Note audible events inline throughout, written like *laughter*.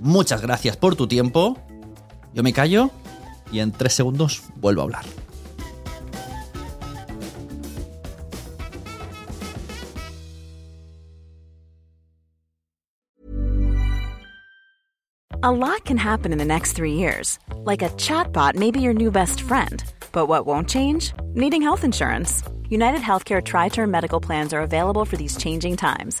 Muchas gracias por tu tiempo. Yo me callo y en tres segundos vuelvo a hablar. A lot can happen in the next three years. Like a chatbot may be your new best friend. But what won't change? Needing health insurance. United Healthcare Tri Term Medical Plans are available for these changing times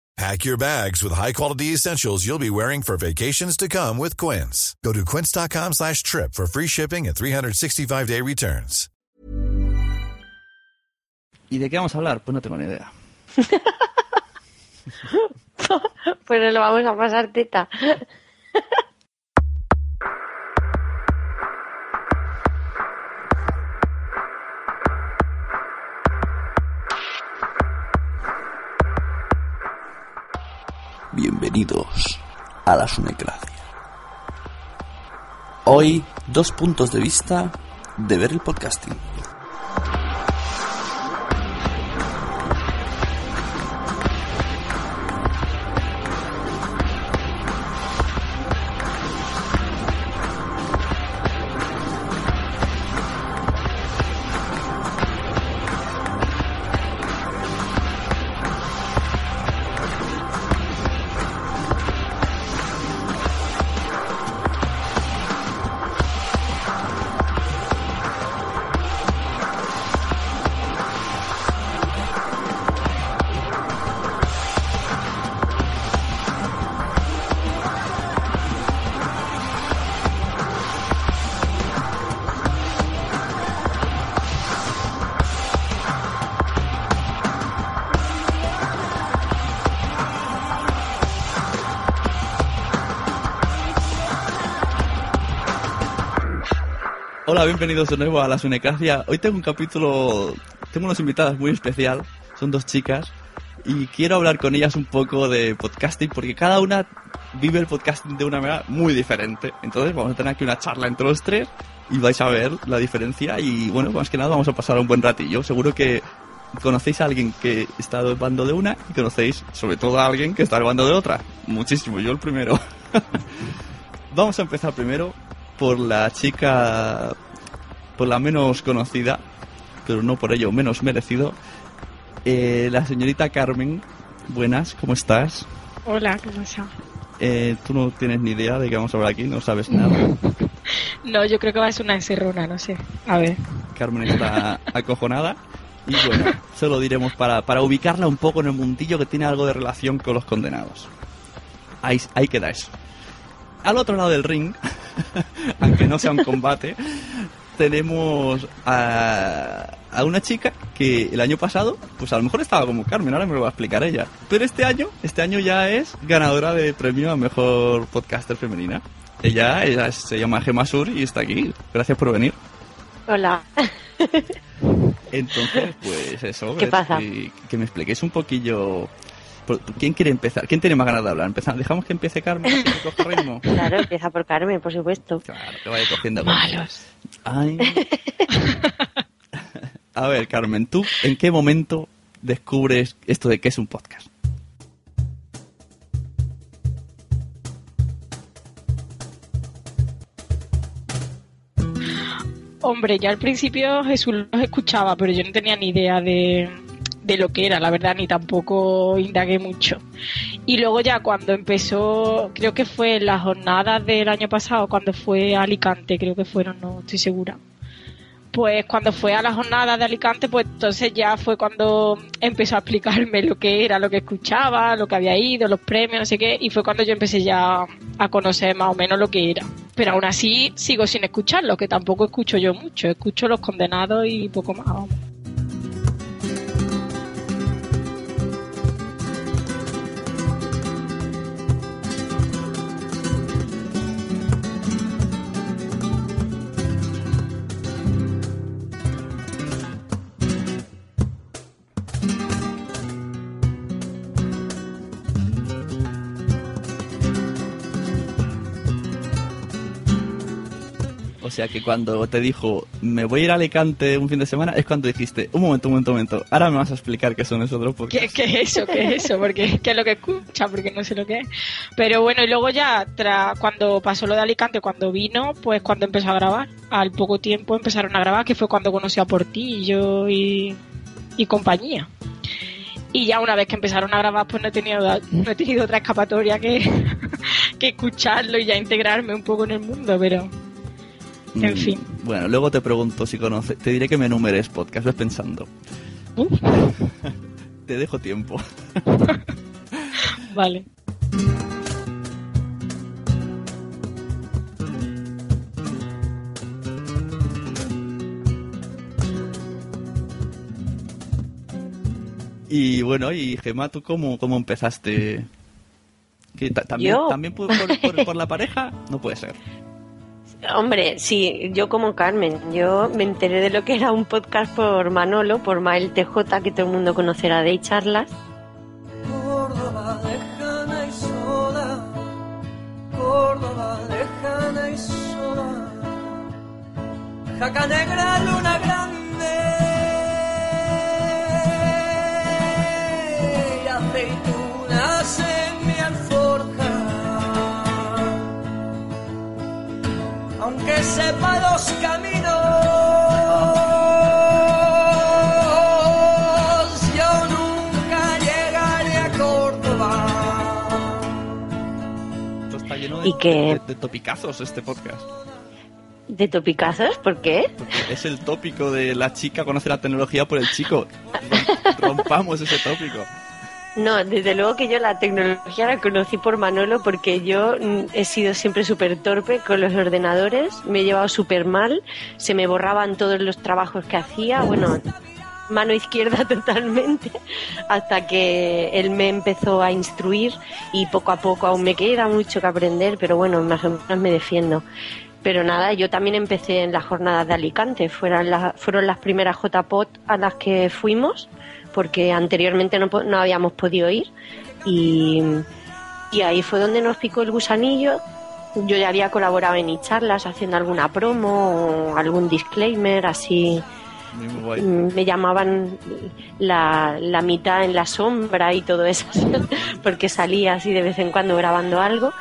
Pack your bags with high-quality essentials you'll be wearing for vacations to come with Quince. Go to quince.com slash trip for free shipping and 365-day returns. ¿Y de qué vamos a hablar? Pues no tengo ni idea. *laughs* pues lo vamos a pasar teta. Bienvenidos a la Sunecracia. Hoy, dos puntos de vista de ver el podcasting. Hola, bienvenidos de nuevo a la Sunecracia. Hoy tengo un capítulo, tengo unas invitadas muy especial, son dos chicas, y quiero hablar con ellas un poco de podcasting, porque cada una vive el podcasting de una manera muy diferente. Entonces vamos a tener aquí una charla entre los tres y vais a ver la diferencia y bueno, más que nada vamos a pasar un buen ratillo. Seguro que conocéis a alguien que está del bando de una y conocéis sobre todo a alguien que está del bando de otra. Muchísimo, yo el primero. *laughs* vamos a empezar primero por la chica, la menos conocida, pero no por ello menos merecido, eh, la señorita Carmen. Buenas, ¿cómo estás? Hola, ¿qué pasa? Eh, tú no tienes ni idea de qué vamos a hablar aquí, no sabes nada. *laughs* no, yo creo que va a ser una encerrona, no sé. A ver. Carmen está acojonada. Y bueno, *laughs* se lo diremos para, para ubicarla un poco en el mundillo que tiene algo de relación con los condenados. Ahí, ahí queda eso. Al otro lado del ring, *laughs* aunque no sea un combate, tenemos a, a, una chica que el año pasado, pues a lo mejor estaba como Carmen, ahora me lo va a explicar ella. Pero este año, este año ya es ganadora de premio a mejor podcaster femenina. Ella, ella se llama Gemma Sur y está aquí. Gracias por venir. Hola. Entonces, pues eso. ¿Qué pasa? si- que me expliquéis un poquillo. ¿Quién quiere empezar? ¿Quién tiene más ganas de hablar? Empezamos, ¿Dejamos que empiece Carmen? que coja ritmo? Claro, empieza por Carmen, por supuesto. Claro, que vaya cogiendo Malos. Ay. A ver, Carmen, ¿tú en qué momento descubres esto de que es un podcast? Hombre, yo al principio Jesús los escuchaba, pero yo no tenía ni idea de, de lo que era, la verdad, ni tampoco indagué mucho. Y luego ya cuando empezó, creo que fue en las jornadas del año pasado, cuando fue a Alicante, creo que fueron, no estoy segura. Pues cuando fue a las jornadas de Alicante, pues entonces ya fue cuando empezó a explicarme lo que era, lo que escuchaba, lo que había ido, los premios, no sé qué, y fue cuando yo empecé ya a conocer más o menos lo que era. Pero aún así sigo sin escucharlo, que tampoco escucho yo mucho, escucho los condenados y poco más. Sea que cuando te dijo, me voy a ir a Alicante un fin de semana, es cuando dijiste, un momento, un momento, un momento, ahora me vas a explicar qué son esos otros ¿Qué, podcasts. qué es eso? ¿Qué es eso? Porque qué es lo que escucha, porque no sé lo que es. Pero bueno, y luego ya, tra- cuando pasó lo de Alicante, cuando vino, pues cuando empezó a grabar, al poco tiempo empezaron a grabar, que fue cuando conocí a Portillo y, y compañía. Y ya una vez que empezaron a grabar, pues no he tenido, no he tenido otra escapatoria que, *laughs* que escucharlo y ya integrarme un poco en el mundo, pero en Mm, fin. Bueno, luego te pregunto si conoces, te diré que me enumeres podcast, ves pensando. *laughs* Te dejo tiempo. *laughs* vale. Y bueno, y Gemma, ¿tú cómo, cómo empezaste? ¿Que ta- también. ¿También por, por- por- por la pareja? No puede ser. *laughs* Hombre, sí, yo como Carmen, yo me enteré de lo que era un podcast por Manolo, por Mael TJ, que todo el mundo conocerá de charlas. Córdoba lejana y sola, Córdoba lejana y sola, jaca negra, de, Y que- de- de topicazos este podcast. ¿De topicazos? ¿Por qué? Porque es el tópico de la chica conoce la tecnología por el chico. Rom- Rompamos ese tópico. No, desde luego que yo la tecnología la conocí por Manolo porque yo mm, he sido siempre súper torpe con los ordenadores, me he llevado súper mal, se me borraban todos los trabajos que hacía, bueno, mano izquierda *laughs* totalmente, hasta que él me empezó a instruir y poco a poco aún me queda mucho que aprender, pero bueno, más o menos me defiendo. Pero nada, yo también empecé en las jornadas de Alicante, fueron las, fueron las primeras JPOT a las que fuimos, porque anteriormente no, no habíamos podido ir. Y, y ahí fue donde nos picó el gusanillo. Yo ya había colaborado en charlas haciendo alguna promo o algún disclaimer, así Mm, me llamaban la, la mitad en la sombra y todo eso, *laughs* porque salía así de vez en cuando grabando algo.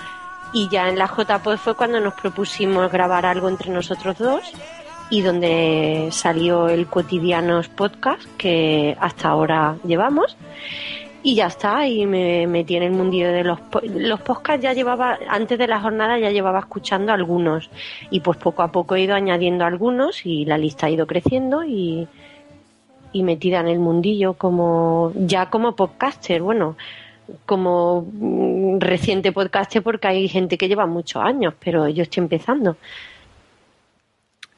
Y ya en la JPod fue cuando nos propusimos grabar algo entre nosotros dos y donde salió el Cotidianos Podcast que hasta ahora llevamos. Y ya está, y me metí en el mundillo de los, los podcasts. Ya llevaba, antes de la jornada, ya llevaba escuchando algunos. Y pues poco a poco he ido añadiendo algunos y la lista ha ido creciendo y, y metida en el mundillo como ya como podcaster. Bueno, como mm, reciente podcaster porque hay gente que lleva muchos años, pero yo estoy empezando.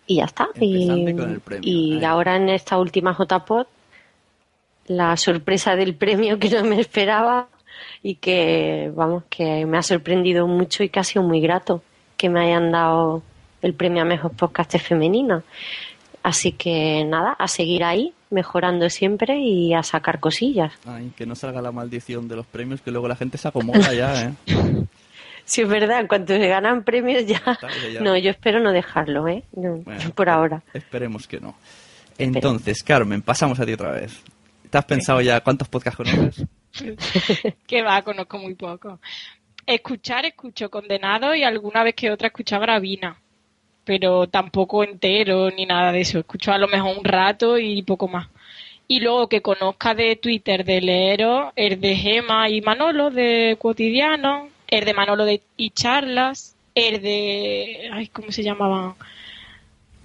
Y ya está. Y, Empezando con el premio. y ahora en esta última JPod, la sorpresa del premio que no me esperaba y que, vamos, que me ha sorprendido mucho y que ha sido muy grato que me hayan dado el premio a Mejor Podcaster Femenina. Así que nada, a seguir ahí, mejorando siempre y a sacar cosillas. Ay, que no salga la maldición de los premios, que luego la gente se acomoda ya, ¿eh? *laughs* Si es verdad, en cuanto se ganan premios ya... ya. No, yo espero no dejarlo, ¿eh? No, Bueno, por ahora. Esperemos que no. Entonces, Carmen, pasamos a ti otra vez. ¿Te has pensado ya cuántos podcasts conoces? *laughs* que va, conozco muy poco. Escuchar, escucho Condenado y alguna vez que otra escucho a Gravina. Pero tampoco entero ni nada de eso. Escucho a lo mejor un rato y poco más. Y luego que conozca de Twitter de Leero, el de Gema y Manolo de Cotidiano, el de Manolo de y Charlas, el de. Ay, ¿cómo se llamaban?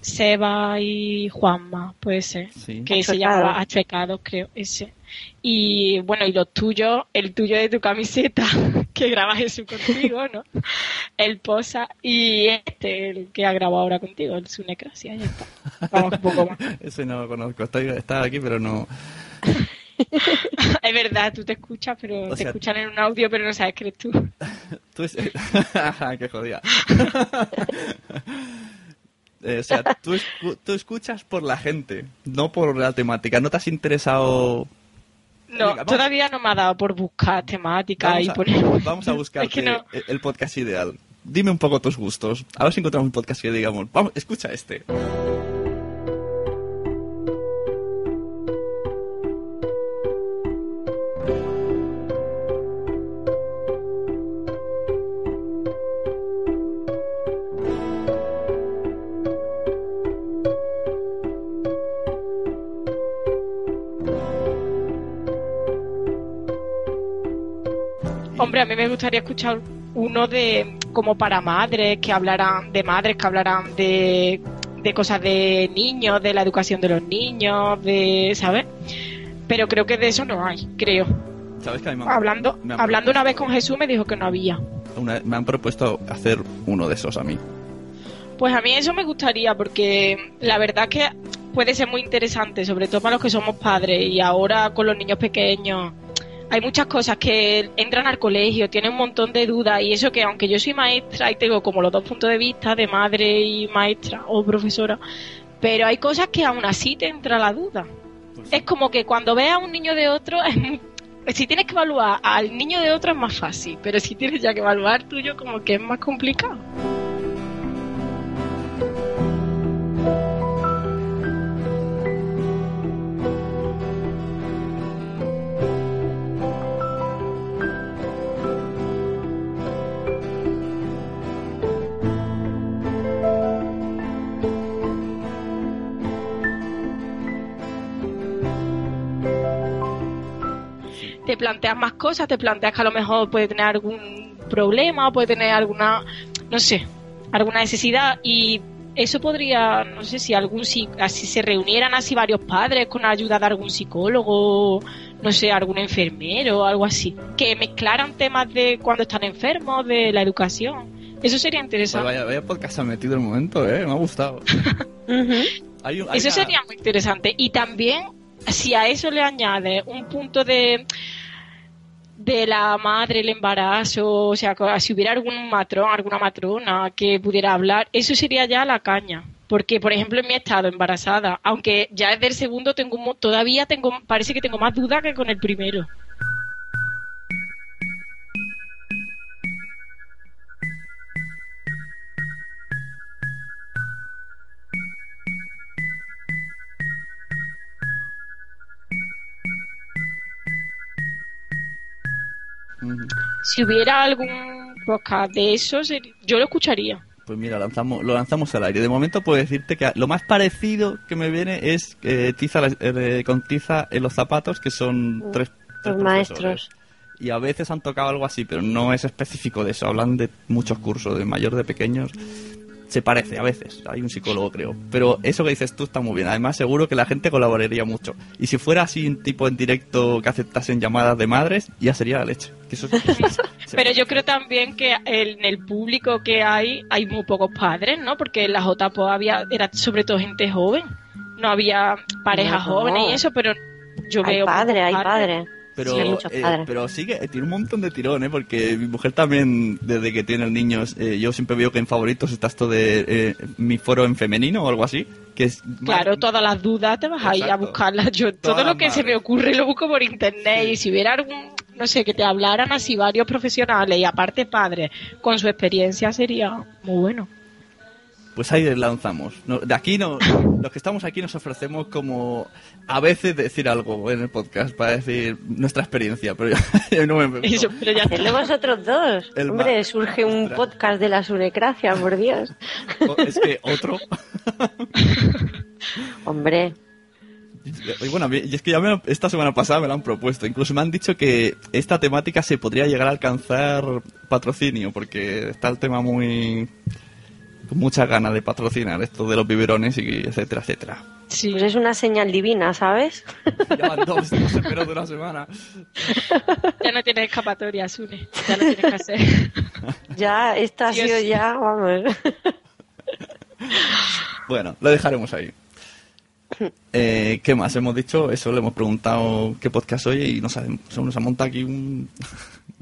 Seba y Juanma, puede ser. Sí. Que se llamaba Achuecados, creo, ese. Y bueno, y los tuyos, el tuyo de tu camiseta, *laughs* que graba Jesús contigo, ¿no? El Posa y este, el que ha grabado ahora contigo, el Sunecracia, ya está. Vamos un poco más. *laughs* Ese no lo conozco. Estaba aquí, pero no. *laughs* Es verdad, tú te escuchas, pero O te sea- escuchan en un audio, pero no sabes que eres tú. Tú es... ¡Qué jodida! Eh, o sea, tú, escu- tú escuchas por la gente, no por la temática. ¿No te has interesado...? No, Venga, todavía no me ha dado por buscar temática Vamos y a, poner... *laughs* vamos a buscarte Es que no. el- el podcast ideal. Dime un poco tus gustos. A ver si encontramos un podcast que digamos, vamos, escucha este. Mí me gustaría escuchar uno de como para madres, que hablaran de madres, que hablaran de, de cosas de niños, de la educación de los niños, de, ¿sabes? Pero creo que de eso no hay, creo. ¿Sabes que a mí me han- Hablando, me hablando una vez con Jesús me dijo que no había. una- me han propuesto hacer uno de esos a mí. Pues a mí eso me gustaría porque la verdad que puede ser muy interesante, sobre todo para los que somos padres y ahora con los niños pequeños. Hay muchas cosas que entran al colegio, tienen un montón de dudas y eso que aunque yo soy maestra y tengo como los dos puntos de vista de madre y maestra o profesora, pero hay cosas que aún así te entra la duda. Pues Es como que cuando ves a un niño de otro, si tienes que evaluar al niño de otro es más fácil, pero si tienes ya que evaluar tuyo como que es más complicado. Planteas más cosas, te planteas que a lo mejor puede tener algún problema, puede tener alguna, no sé, alguna necesidad y eso podría, no sé si algún si así se reunieran así varios padres con la ayuda de algún psicólogo, no sé, algún enfermero o algo así, que mezclaran temas de cuando están enfermos, de la educación. Eso sería Pues interesante. vaya, vaya podcast ha metido el momento, ¿eh? Me ha gustado. *laughs* Ujú. Hay un- hay Eso una- sería muy interesante. Y también, si a eso le añades un punto de de la madre, el embarazo, o sea, si hubiera algún matrón, alguna matrona que pudiera hablar, eso sería ya la caña. Porque, por ejemplo, en mi estado embarazada, aunque ya es del segundo, tengo todavía tengo, parece que tengo más dudas que con el primero. Si hubiera algún podcast de eso, seri- yo lo escucharía. Pues mira, lanzamos, lo lanzamos al aire. De momento puedo decirte que lo más parecido que me viene es eh, tiza la- eh, con tiza en los zapatos, que son tres, tres Los maestros. Y a veces han tocado algo así, pero no es específico de eso. Hablan de muchos cursos, de mayor, de pequeños. Se parece a veces, hay un psicólogo creo. Pero eso que dices tú está muy bien. Además seguro que la gente colaboraría mucho. Y si fuera así un tipo en directo que aceptasen llamadas de madres, ya sería la leche. Que eso, eso- *laughs* Pero yo creo también que en el público que hay hay muy pocos padres, ¿no? Porque en la JPO había era sobre todo gente joven, no había parejas No. jóvenes y eso, pero yo Hay veo padres, pocos hay padres. Pero, Sí, eh, pero sí que tiene un montón de tirón, ¿eh? Porque mi mujer también, desde que tiene niños, eh, yo siempre veo que en favoritos está esto de eh, mi foro en femenino o algo así. Que es Claro, todas las dudas te vas a ir a Exacto. buscarlas. Yo todo lo que se me ocurre lo busco por internet y si hubiera algún, no sé, que te hablaran así varios profesionales y aparte padres con su experiencia sería muy bueno. Pues ahí lanzamos. No, de aquí no, los que estamos aquí nos ofrecemos como a veces decir algo en el podcast para decir nuestra experiencia, pero yo, *laughs* yo no me *laughs* Eso, pero ya. *laughs* Hacedlo vosotros dos. El Hombre, surge un podcast de la sunecracia, por Dios. Es que otro. Hombre, Y bueno, y es que ya me esta semana pasada me lo han propuesto. Incluso me han dicho que esta temática se podría llegar a alcanzar patrocinio, porque está el tema muy. Con muchas ganas de patrocinar esto de los biberones y etcétera, etcétera. Sí. pues es una señal divina, ¿sabes? *laughs* Ya van dos, en menos de una semana. *laughs* Ya no tienes escapatoria, Sune. Ya lo tienes que hacer. *laughs* Ya, esta ha Sí, sido es- ya, vamos. Bueno, lo dejaremos ahí. Eh, ¿Qué más? Hemos dicho eso, le hemos preguntado qué podcast oye y nos ha, se nos ha montado aquí un...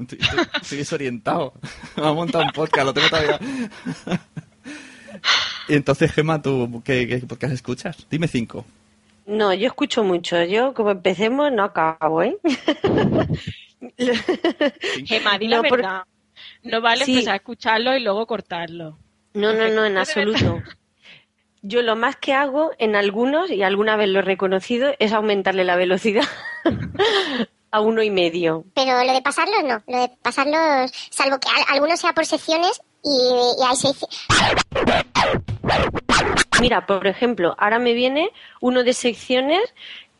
Estoy, estoy desorientado. Me ha montado un podcast, lo tengo todavía... y entonces, Gemma, ¿tú qué, qué podcast escuchas? Dime cinco. No, yo escucho mucho. Yo, como empecemos, no acabo, ¿eh? *laughs* Gemma, di la No, por- verdad. No vale Sí. empezar a escucharlo y luego cortarlo. No, no, no, en *laughs* absoluto. Yo lo más que hago en algunos, y alguna vez lo he reconocido, es aumentarle la velocidad *laughs* a uno y medio. Pero lo de pasarlos no, lo de pasarlos, salvo que al- algunos sea por secciones y, y ahí se dice, Mira, por ejemplo, ahora me viene uno de secciones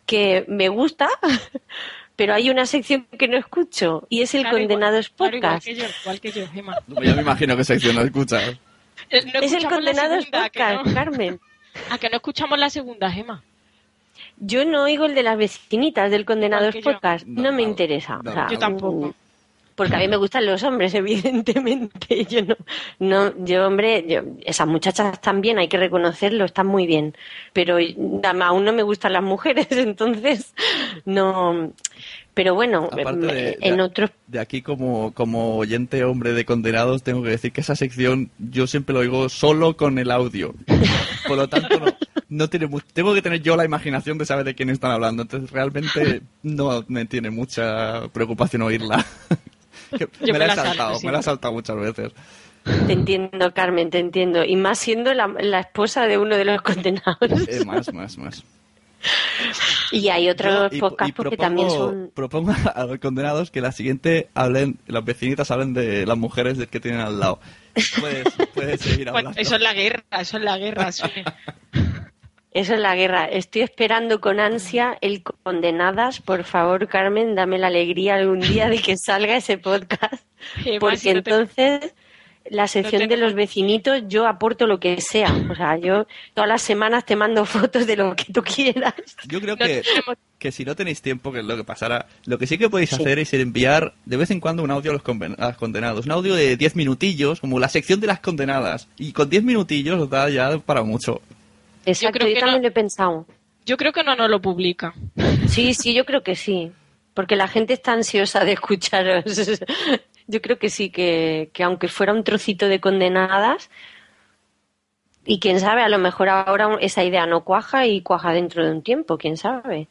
que me gusta, *laughs* pero hay una sección que no escucho y es el Claro, igual- Condenados claro, igual Podcast. que yo, igual que yo, Gemma. Ya me imagino qué sección no escuchas. Eh, no es el Condenados segunda, ¿que Podcast, no? Carmen. *laughs* ¿A que no escuchamos la segunda, Gemma? Yo no oigo el de las vecinitas del Condenados. Podcast. No, No, me no, interesa. no, O sea, Yo tampoco. Porque a mí me gustan los hombres, *laughs* evidentemente. Yo no, no yo, hombre, yo, esas muchachas están bien, hay que reconocerlo, están muy bien. Pero aún no me gustan las mujeres, *laughs* entonces no. Pero bueno, Aparte de, en de- otros. de aquí como, como oyente hombre de condenados tengo que decir que esa sección yo siempre lo oigo solo con el audio. *laughs* Por lo tanto no, no tiene mu- tengo que tener yo la imaginación de saber de quién están hablando. Entonces realmente no me tiene mucha preocupación oírla. Me, *laughs* me la he salto, saltado, sí. me la he saltado muchas veces. Te entiendo, Carmen, te entiendo. Y más siendo la, la esposa de uno de los condenados. Eh, más, más, más. Y hay otros y- podcasts y porque también son. Propongo *laughs* a los condenados que la siguiente hablen, las vecinitas hablen de las mujeres que tienen al lado. Puedes, puedes seguir Bueno, hablando. eso es la guerra, eso es la guerra, Sune. *laughs* Eso es la guerra. Estoy esperando con ansia el Condenadas. Por favor, Carmen, dame la alegría algún día de que salga ese podcast. *laughs* Porque si no te- entonces la sección de los vecinitos yo aporto lo que sea. O sea, yo todas las semanas te mando *laughs* fotos de lo que tú quieras. Yo creo que, que si no tenéis tiempo, que es lo que pasará, lo que sí que podéis Sí. hacer es enviar de vez en cuando un audio a los, conven- a los condenados. Un audio de 10 minutillos, como la sección de las condenadas. Y con 10 minutillos os da ya para mucho. Exacto, creo yo, que también no. lo he pensado. Yo creo que no nos lo publica. Sí, sí, yo creo que sí. Porque la gente está ansiosa de escucharos. *laughs* Yo creo que sí, que, que aunque fuera un trocito de condenadas, y quién sabe, a lo mejor ahora esa idea no cuaja y cuaja dentro de un tiempo, quién sabe.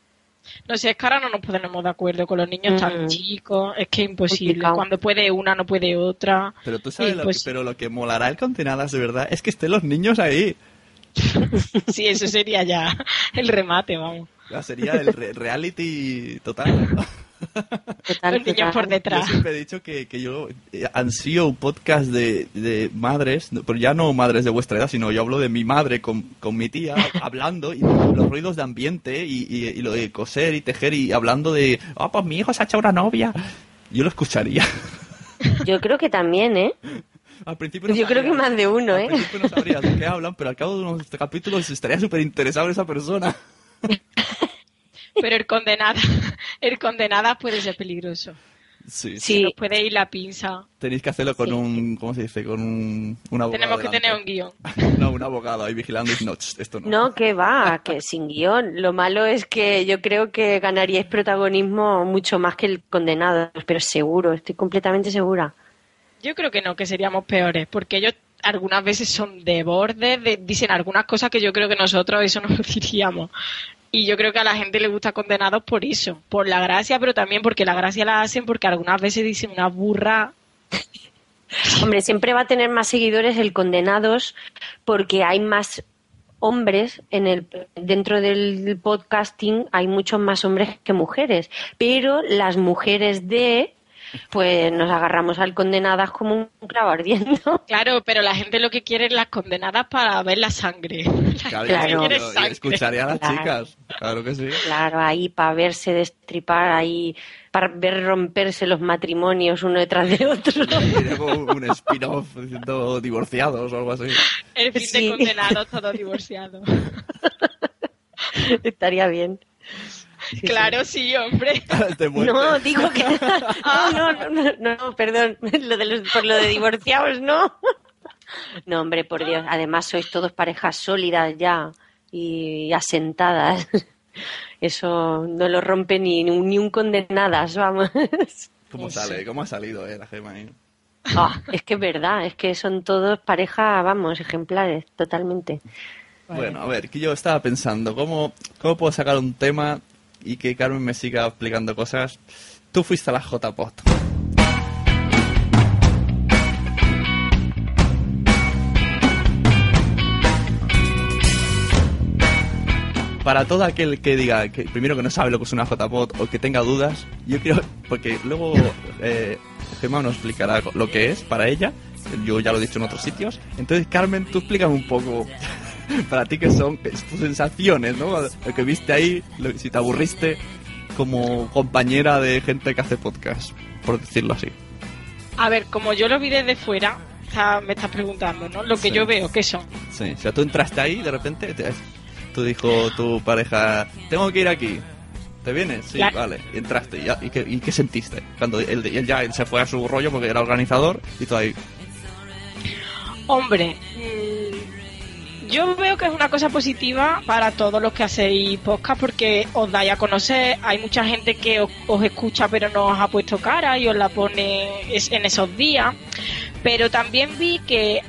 No sé, es que ahora no nos ponemos de acuerdo con los niños tan Mm. chicos. Es que es imposible. Complicado. Cuando puede una, no puede otra. Pero tú sabes, lo, que, pero lo que molará el condenadas de verdad es que estén los niños ahí. *laughs* Sí, eso sería ya el remate, vamos. Ya sería el re- reality total. Total, Los niños por Yo detrás. siempre he dicho que, que yo eh, ansío un podcast de, de madres, pero ya no madres de vuestra edad, sino yo hablo de mi madre con, con mi tía *laughs* hablando y los ruidos de ambiente y, y- y lo de coser y tejer y hablando de, ah, pues mi hijo se ha hecho una novia. Yo lo escucharía. Yo creo que también, ¿eh? Al principio no Yo creo que más de uno, al ¿eh? principio no sabrías de qué hablan, pero al cabo de unos capítulos estaría súper interesado en esa persona. *laughs* Pero el condenada, el condenada puede ser peligroso. Sí, Sí. Nos puede ir la pinza. Tenéis que hacerlo con Sí. un, ¿cómo se dice? Con un, un abogado. Tenemos que tener un guion. *laughs* No, un abogado ahí vigilando y no, esto no. No, que va, que sin guion. Lo malo es que yo creo que ganaríais protagonismo mucho más que el condenado, pero seguro, estoy completamente segura. Yo creo que no, que seríamos peores, porque ellos algunas veces son de borde, de- dicen algunas cosas que yo creo que nosotros eso no *laughs* lo diríamos. Y yo creo que a la gente le gusta condenados por eso, por la gracia, pero también porque la gracia la hacen porque algunas veces dicen una burra. *laughs* Hombre, siempre va a tener más seguidores el condenados porque hay más hombres en el dentro del podcasting hay muchos más hombres que mujeres, pero las mujeres de pues nos agarramos al condenadas como un clavo ardiendo. *laughs* Claro, pero la gente lo que quiere es las condenadas para ver la sangre. La Claro, gente Claro. quiere yo- sangre. escucharía a las Claro. chicas. Claro que sí. Claro, ahí para verse destripar, ahí para ver romperse los matrimonios uno detrás de otro. *laughs* Como un spin-off diciendo divorciados o algo así. El fin Sí. de condenados, todos *laughs* divorciados. Estaría bien. *laughs* Claro, sí, hombre. *laughs* Muerte. No, digo que. *laughs* No, no, no, no, no, perdón. Lo de los, por lo de divorciados, no. No, hombre, por Dios. Además, sois todos parejas sólidas ya y asentadas. Eso no lo rompe ni, ni un condenadas, vamos. ¿Cómo sale? ¿Cómo ha salido eh, la gema ahí? Ah, es que es verdad, es que son todos pareja, vamos, ejemplares, totalmente. Bueno, a ver, que yo estaba pensando, ¿cómo, ¿cómo puedo sacar un tema y que Carmen me siga explicando cosas? Tú fuiste a la JPOT. Para todo aquel que diga, que primero que no sabe lo que es una JPOT o que tenga dudas, yo quiero, porque luego eh, Gemma nos explicará lo que es para ella, yo ya lo he dicho en otros sitios. Entonces, Carmen, tú explícame un poco *laughs* para ti qué son qué es tus sensaciones, ¿no? Lo que viste ahí, lo- si te aburriste como compañera de gente que hace podcast, por decirlo así. A ver, como yo lo vi desde fuera, está- me estás preguntando, ¿no? Lo que Sí. yo veo, ¿qué son? Sí, o sea, tú entraste ahí y de repente te, tú dijo tu pareja, tengo que ir aquí. ¿Te vienes? Sí, vale. Y entraste. ¿Y, y qué, y qué sentiste? Cuando él, él ya él se fue a su rollo porque era organizador y tú ahí. Hombre, yo veo que es una cosa positiva para todos los que hacéis podcast porque os dais a conocer. Hay mucha gente que os, escucha pero no os ha puesto cara y os la pone en esos días. Pero también vi que,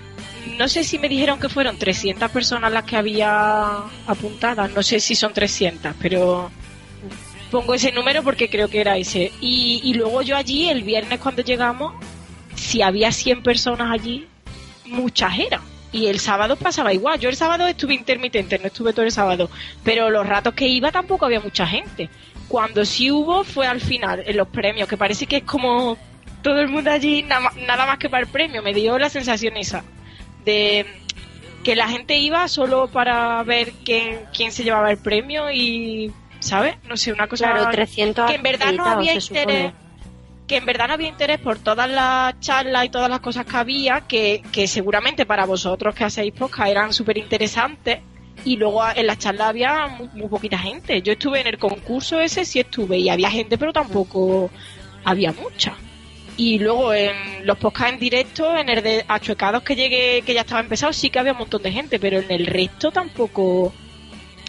no sé si me dijeron que fueron 300 personas las que había apuntadas. No sé si son 300, pero pongo ese número porque creo que era ese. Y, y luego yo allí, el viernes cuando llegamos, si había 100 personas allí, muchas eran. Y el sábado pasaba igual. Yo el sábado estuve intermitente, no estuve todo el sábado. Pero los ratos que iba tampoco había mucha gente. Cuando sí hubo fue al final, en los premios, que parece que es como todo el mundo allí, nada más, nada más que para el premio. Me dio la sensación esa de que la gente iba solo para ver quién, quién se llevaba el premio y, ¿sabes? No sé, una cosa Claro, 300 que en verdad no había interés supone. Que en verdad no había interés por todas las charlas y todas las cosas que había que, que seguramente para vosotros que hacéis podcast eran súper interesantes y luego en las charlas había muy, muy poquita gente. Yo estuve en el concurso ese sí estuve y había gente pero tampoco había mucha. Y luego en los podcasts en directo en el de Achuecados que llegué que ya estaba empezado sí que había un montón de gente pero en el resto tampoco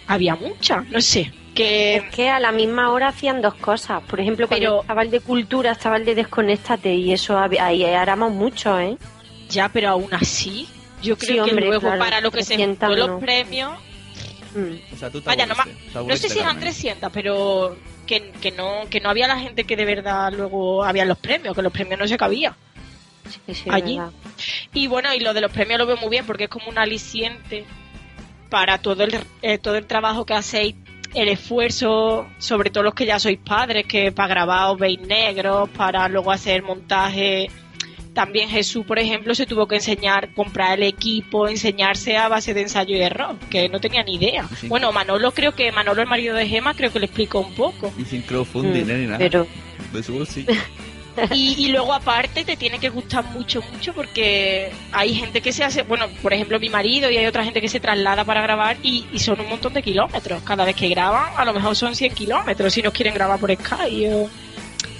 había mucha no sé que Es que a la misma hora hacían dos cosas. Por ejemplo, cuando Pero- estaba el de cultura, estaba el de desconéctate y eso había- ahí éramos mucho, ¿eh? Ya, pero aún así, yo Sí, creo hombre, que luego claro, para lo que se 300 juntó no. los premios, Mm. O sea, tú vaya, no, sé si eran Carmen. 300, pero que, que no que no había la gente que de verdad luego había los premios, que los premios no se cabía. Sí, sí, Allí. verdad. Y bueno, y lo de los premios lo veo muy bien porque es como un aliciente para todo el, eh, todo el trabajo que hacéis, el esfuerzo, sobre todo los que ya sois padres, que para grabar os veis negros, para luego hacer montaje. También Jesús, por ejemplo, se tuvo que enseñar, comprar el equipo, enseñarse a base de ensayo y error, que no tenía ni idea. Bueno, Manolo creo que, Manolo el marido de Gema, creo que le explicó un poco. Y sin crowdfunding, Mm, ni nada. Pero De su bolsillo. *laughs* Y, y luego aparte te tiene que gustar mucho, mucho porque hay gente que se hace, bueno, por ejemplo mi marido y hay otra gente que se traslada para grabar y, y son un montón de kilómetros. Cada vez que graban, a lo mejor son 100 kilómetros si nos quieren grabar por Skype o,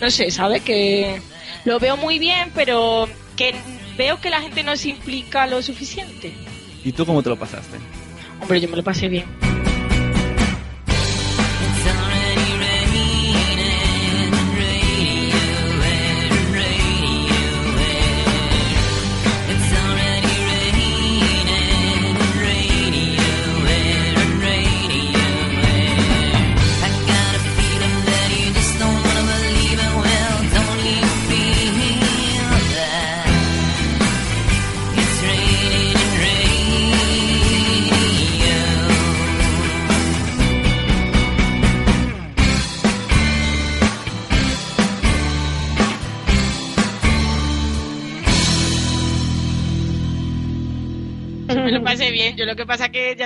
no sé, ¿sabes? Que lo veo muy bien, pero que veo que la gente no se implica lo suficiente. ¿Y tú cómo te lo pasaste? Hombre, yo me lo pasé bien.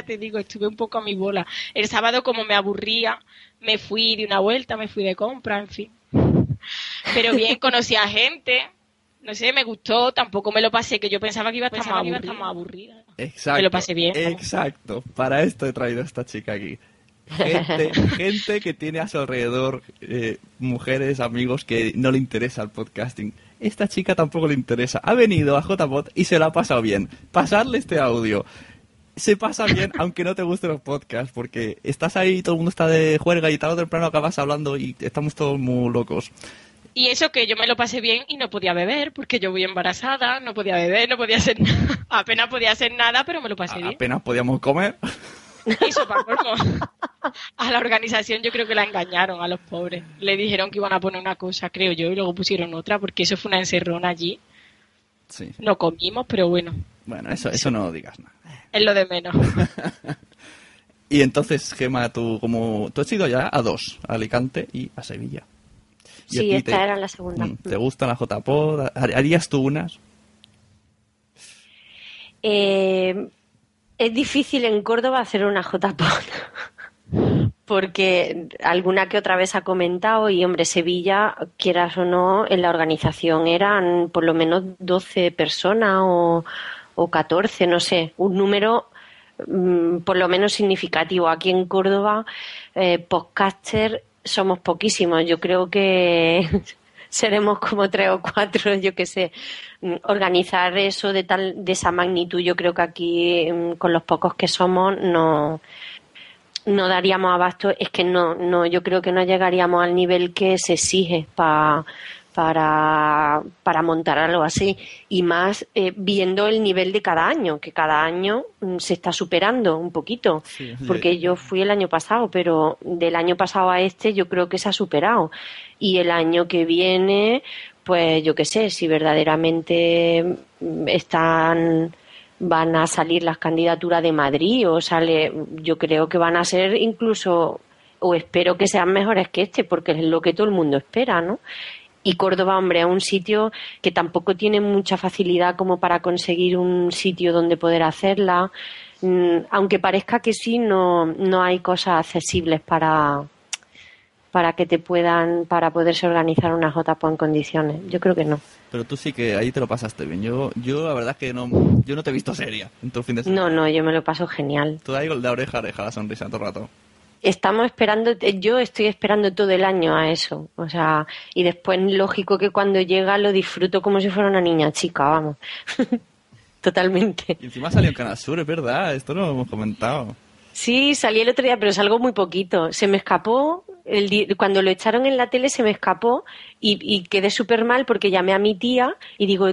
Ya te digo, estuve un poco a mi bola. El sábado, como me aburría, me fui de una vuelta, me fui de compra, en fin. Pero bien, *laughs* conocí a gente. No sé, me gustó, tampoco me lo pasé, que yo pensaba que iba a estar, más, aburrida. más aburrida. Exacto. Me lo pasé bien. Exacto. Para esto he traído a esta chica aquí. Gente, *laughs* gente que tiene a su alrededor eh, mujeres, amigos que no le interesa el podcasting. Esta chica tampoco le interesa. Ha venido a JPod y se lo ha pasado bien. Pasarle este audio. Se pasa bien *laughs* aunque no te gusten los podcasts, porque estás ahí, todo el mundo está de juerga y tarde o temprano acabas hablando y estamos todos muy locos. Y eso que yo me lo pasé bien y no podía beber, porque yo voy embarazada, no podía beber, no podía hacer *laughs* nada. Apenas podía hacer nada, pero me lo pasé bien. Apenas podíamos comer. *laughs* Eso para. A la organización yo creo que la engañaron a los pobres. Le dijeron que iban a poner una cosa, creo yo, y luego pusieron otra, porque eso fue una encerrona allí. Sí. No comimos, pero bueno. Bueno, eso, eso no digas nada. Es lo de menos. *laughs* y entonces, Gema, tú como tú has ido ya a dos, a Alicante y a Sevilla. Y sí, a esta te- era la segunda. Mm, ¿Te gustan las JPod? ¿Harías tú unas? Eh, es difícil en Córdoba hacer una JPOD. *laughs* Porque alguna que otra vez ha comentado, y hombre, Sevilla, quieras o no, en la organización eran por lo menos 12 personas o, o 14, no sé, un número mm, por lo menos significativo. Aquí en Córdoba, eh, podcaster somos poquísimos. Yo creo que *laughs* seremos como tres o cuatro, *laughs* yo qué sé. Mm, Organizar eso de tal, de esa magnitud, yo creo que aquí mm, con los pocos que somos no no daríamos abasto, es que no, no, yo creo que no llegaríamos al nivel que se exige pa- para, para montar algo así. Y más eh, viendo el nivel de cada año, que cada año mm, se está superando un poquito. Sí, Porque yo fui el año pasado, pero del año pasado a este yo creo que se ha superado. Y el año que viene, pues yo qué sé, si verdaderamente mm, están van a salir las candidaturas de Madrid o sale, yo creo que van a ser incluso, o espero que sean mejores que este, porque es lo que todo el mundo espera, ¿no? Y Córdoba, hombre, es un sitio que tampoco tiene mucha facilidad como para conseguir un sitio donde poder hacerla. Mm, Aunque parezca que sí, no, no hay cosas accesibles para, para que te puedan, para poderse organizar una JPO en condiciones. Yo creo que no. Pero tú sí que ahí te lo pasaste bien. Yo, yo la verdad es que no, yo no te he visto seria en tu fin de semana. No, no, yo me lo paso genial. Tú ahí de oreja a oreja la sonrisa todo el rato. Estamos esperando, yo estoy esperando todo el año a eso. O sea, y después lógico que cuando llega lo disfruto como si fuera una niña chica, vamos. *laughs* Totalmente. Y encima salió en Canal Sur, es verdad, esto no lo hemos comentado. Sí, salí el otro día, pero salgo muy poquito. Se me escapó, el cuando lo echaron en la tele se me escapó y, y quedé súper mal porque llamé a mi tía y digo,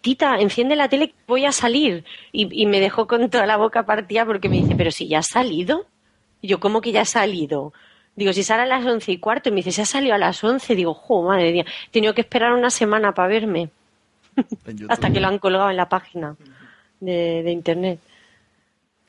tita, enciende la tele, voy a salir. Y, y me dejó con toda la boca partida porque me dice, pero si ya has salido. Y yo, ¿cómo que ya ha salido? Digo, si sale a las once y cuarto, y me dice, se ha salido a las once. Digo, jo, madre mía, he tenido que esperar una semana para verme, *laughs* hasta que lo han colgado en la página de, de internet.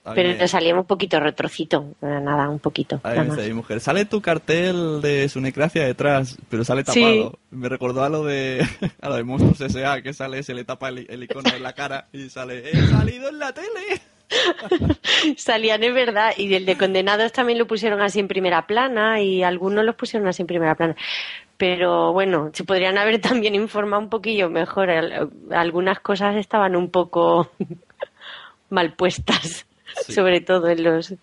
A Pero le salía un poquito retrocito, eh, nada, un poquito. a nada dice mujer, sale tu cartel de Sunecracia detrás, pero sale Sí. tapado. Me recordó a lo de *laughs* a lo de Monstruos S.A. que sale, se le tapa el, el icono en la cara y sale, he salido en la tele. *laughs* Salían, es verdad, y el de condenados también lo pusieron así en primera plana y algunos los pusieron así en primera plana. Pero bueno, se podrían haber *laughs* también informado un poquillo mejor. Al- Algunas cosas estaban un poco *laughs* mal puestas, Sí. sobre todo en los,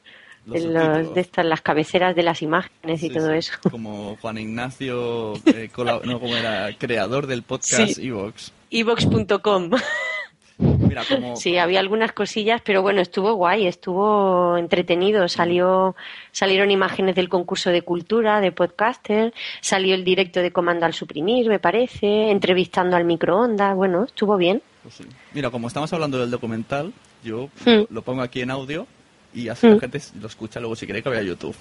Los en los- de estas, las cabeceras de las imágenes y Sí, todo sí. eso. Como Juan Ignacio, eh, no, como era creador del podcast. Evox. Evox.com. Mira, como Sí, había algunas cosillas, pero bueno, estuvo guay, estuvo entretenido. Salió, salieron imágenes del concurso de cultura, de podcaster, salió el directo de Comando al Suprimir, me parece, entrevistando al microondas. Bueno, estuvo bien. Pues sí. Mira, como estamos hablando del documental, yo Hmm. lo pongo aquí en audio y así Hmm. la gente lo escucha luego si quiere que vea YouTube.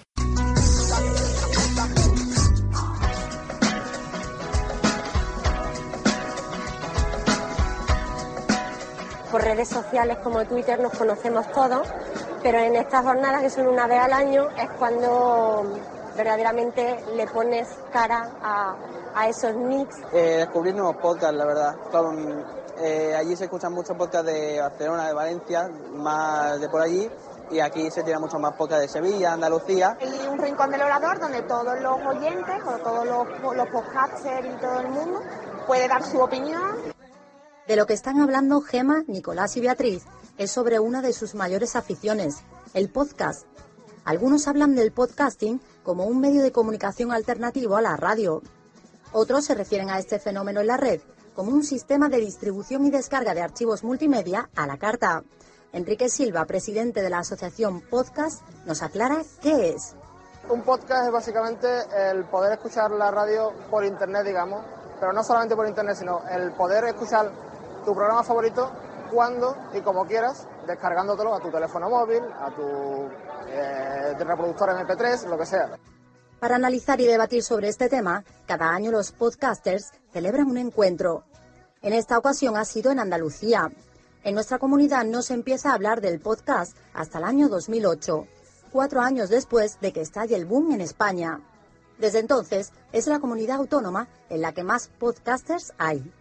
Por redes sociales como Twitter nos conocemos todos, pero en estas jornadas que son una vez al año es cuando verdaderamente le pones cara a, a esos nicks. Eh, descubrir nuevos podcasts, la verdad. Con, eh, allí se escuchan muchos podcasts de Barcelona, de Valencia, más de por allí, y aquí se tiran muchos más podcasts de Sevilla, Andalucía. Hay un rincón del orador donde todos los oyentes o todos los, los podcasters y todo el mundo puede dar su opinión. De lo que están hablando Gema, Nicolás y Beatriz es sobre una de sus mayores aficiones, el podcast. Algunos hablan del podcasting como un medio de comunicación alternativo a la radio. Otros se refieren a este fenómeno en la red como un sistema de distribución y descarga de archivos multimedia a la carta. Enrique Silva, presidente de la asociación Podcast, nos aclara qué es. Un podcast es básicamente el poder escuchar la radio por internet, digamos, pero no solamente por internet, sino el poder escuchar tu programa favorito cuando y como quieras, descargándotelo a tu teléfono móvil, a tu eh, reproductor MP3, lo que sea. Para analizar y debatir sobre este tema, cada año los podcasters celebran un encuentro. En esta ocasión ha sido en Andalucía. En nuestra comunidad no se empieza a hablar del podcast hasta el año 2008, cuatro años después de que estalle el boom en España. Desde entonces es la comunidad autónoma en la que más podcasters hay.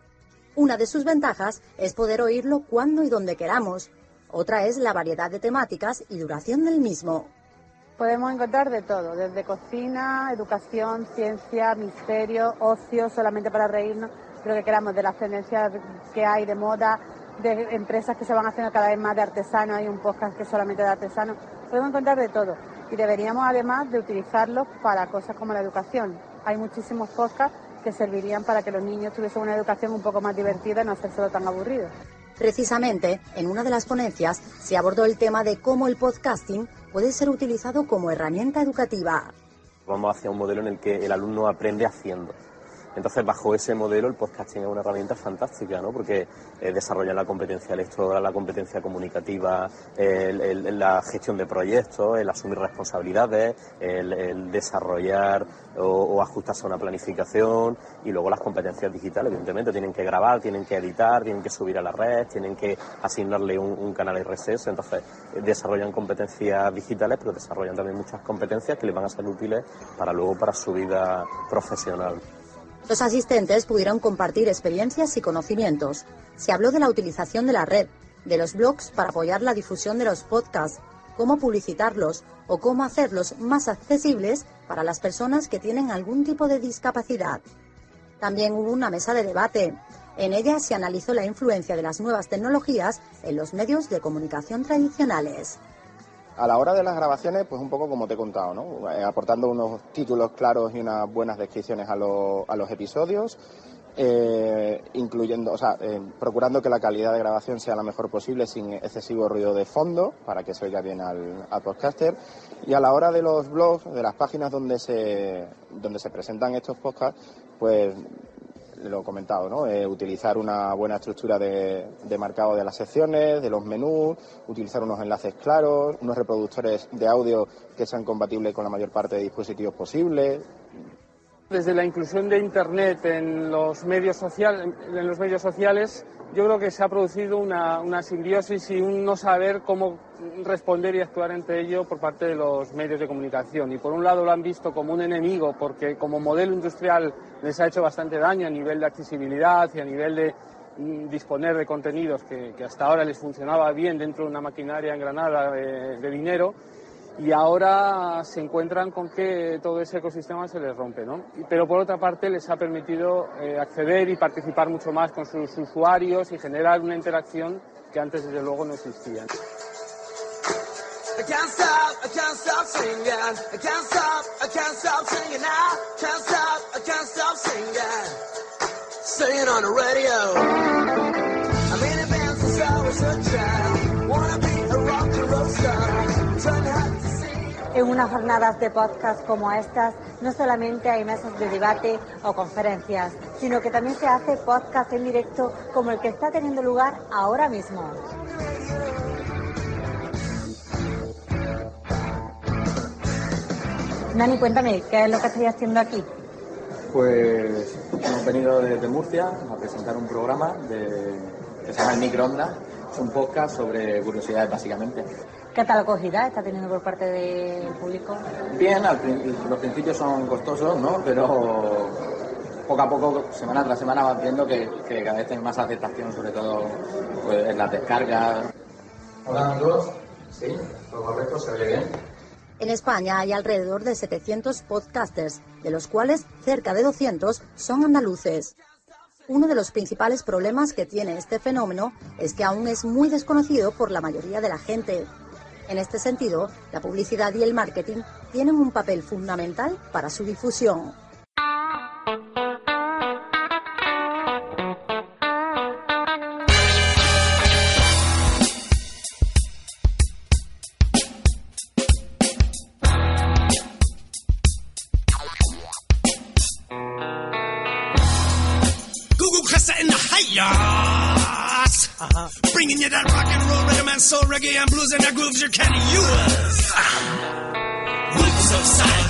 Una de sus ventajas es poder oírlo cuando y donde queramos. Otra es la variedad de temáticas y duración del mismo. Podemos encontrar de todo, desde cocina, educación, ciencia, misterio, ocio, solamente para reírnos, lo que queramos, de las tendencias que hay de moda, de empresas que se van haciendo cada vez más de artesanos, hay un podcast que es solamente de artesanos, podemos encontrar de todo y deberíamos además de utilizarlos para cosas como la educación. Hay muchísimos podcasts que servirían para que los niños tuviesen una educación un poco más divertida y no hacérselo tan aburrido. Precisamente, en una de las ponencias se abordó el tema de cómo el podcasting puede ser utilizado como herramienta educativa. Vamos hacia un modelo en el que el alumno aprende haciendo. Entonces, bajo ese modelo, el podcasting es una herramienta fantástica, ¿no? Porque eh, desarrolla la competencia lectora, la competencia comunicativa, la gestión de proyectos, el asumir responsabilidades, el, desarrollar o, o ajustarse a una planificación y luego las competencias digitales, evidentemente, tienen que grabar, tienen que editar, tienen que subir a la red, tienen que asignarle un, un canal RSS, entonces eh, desarrollan competencias digitales, pero desarrollan también muchas competencias que les van a ser útiles para luego para su vida profesional. Los asistentes pudieron compartir experiencias y conocimientos. Se habló de la utilización de la red, de los blogs para apoyar la difusión de los podcasts, cómo publicitarlos o cómo hacerlos más accesibles para las personas que tienen algún tipo de discapacidad. También hubo una mesa de debate. En ella se analizó la influencia de las nuevas tecnologías en los medios de comunicación tradicionales. A la hora de las grabaciones, pues un poco como te he contado, ¿no? Eh, aportando unos títulos claros y unas buenas descripciones a, lo- a los episodios, eh, incluyendo, o sea, eh, procurando que la calidad de grabación sea la mejor posible sin excesivo ruido de fondo para que se oiga bien al, al podcaster. Y a la hora de los blogs, de las páginas donde se, donde se presentan estos podcasts, pues lo he comentado, ¿no? Eh, utilizar una buena estructura de, de marcado de las secciones, de los menús, utilizar unos enlaces claros, unos reproductores de audio que sean compatibles con la mayor parte de dispositivos posibles. Desde la inclusión de Internet en los medios, sociales, yo creo que se ha producido una, simbiosis y un no saber cómo responder y actuar entre ello por parte de los medios de comunicación. Y por un lado lo han visto como un enemigo porque como modelo industrial les ha hecho bastante daño a nivel de accesibilidad y a nivel de mm, disponer de contenidos que, hasta ahora les funcionaba bien dentro de una maquinaria engranada de, de dinero y ahora se encuentran con que todo ese ecosistema se les rompe, ¿no? Pero por otra parte les ha permitido eh, acceder y participar mucho más con sus usuarios y generar una interacción que antes desde luego no existía. I En unas jornadas de podcast como estas, no solamente hay mesas de debate o conferencias, sino que también se hace podcast en directo como el que está teniendo lugar ahora mismo. Nani, cuéntame, ¿qué es lo que estáis haciendo aquí? Pues hemos venido desde Murcia a presentar un programa que se llama El Microondas. Es un podcast sobre curiosidades, básicamente. ¿Qué tal acogida está teniendo por parte del público? Bien, al los principios son costosos, ¿no? Pero poco a poco, semana tras semana, vas viendo que, que cada vez hay más aceptación, sobre todo pues, en las descargas. Hola amigos, sí, todo correcto, se ve bien. En España hay alrededor de 700 podcasters, de los cuales cerca de 200 son andaluces. Uno de los principales problemas que tiene este fenómeno es que aún es muy desconocido por la mayoría de la gente. En este sentido, la publicidad y el marketing tienen un papel fundamental para su difusión. Reggae and blues and the grooves you can use. Whips upside your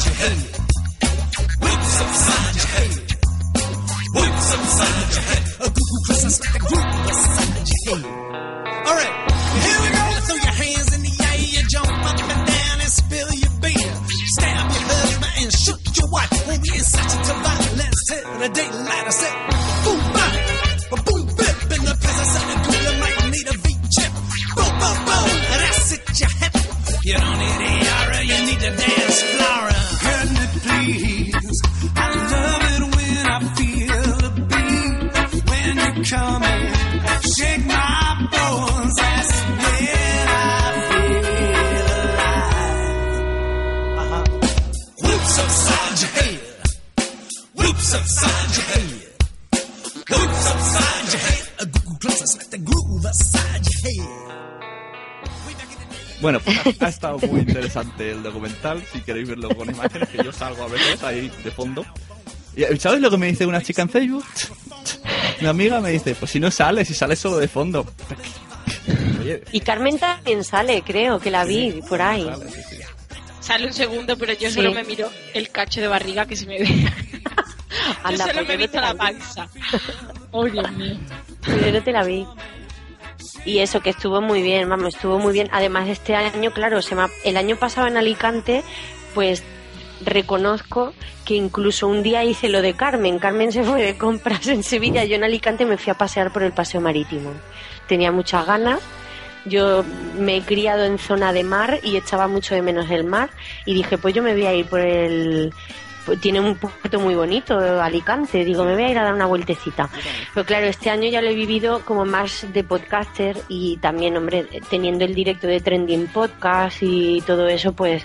*laughs* muy interesante el documental. Si queréis verlo con imágenes, que yo salgo a veces ahí de fondo. Y, ¿Sabes lo que me dice una chica en Facebook? Mi amiga me dice, pues si no sales, si sales solo de fondo. Oye, Y Carmen también sale, creo, que la vi por ahí. Sale un segundo, pero yo Sí. solo me miro el cacho de barriga que se me ve. *laughs* yo solo pues me he visto la panza. Oh, Dios mío. Yo no te la vi. Y eso, que estuvo muy bien, vamos, estuvo muy bien. Además, este año, claro, se me ha- el año pasado en Alicante, pues reconozco que incluso un día hice lo de Carmen. Carmen se fue de compras en Sevilla. Yo en Alicante me fui a pasear por el paseo marítimo. Tenía muchas ganas. Yo me he criado en zona de mar y echaba mucho de menos el mar. Y dije, pues yo me voy a ir por el. Pues tiene un puerto muy bonito, Alicante. Digo, me voy a ir a dar una vueltecita. Pero claro, este año ya lo he vivido como más de podcaster y también, hombre, teniendo el directo de Trending Podcast y todo eso, pues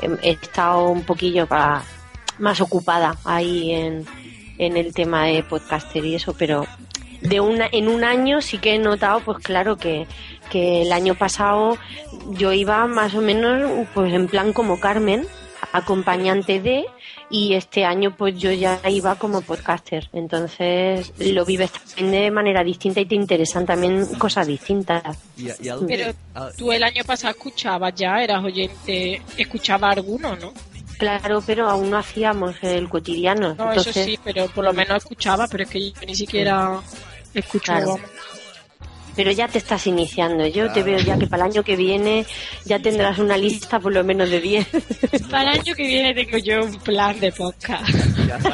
em, he estado un poquillo más ocupada ahí en, en el tema de podcaster y eso, pero de una, en un año sí que he notado, pues claro, que, que el año pasado yo iba más o menos pues en plan como Carmen, acompañante de, y este año pues yo ya iba como podcaster. Entonces lo vives también de manera distinta y te interesan también cosas distintas. y, y algo Pero que- tú el año pasado escuchabas ya, eras oyente, escuchaba alguno, ¿no? Claro, pero aún no hacíamos el cotidiano. No, Entonces, eso sí, pero por lo menos escuchaba, pero es que yo ni siquiera escucho. Claro. Pero ya te estás iniciando. Yo te Claro. veo ya que para el año que viene ya tendrás una lista por lo menos de 10. *laughs* Para el año que viene tengo yo un plan de podcast.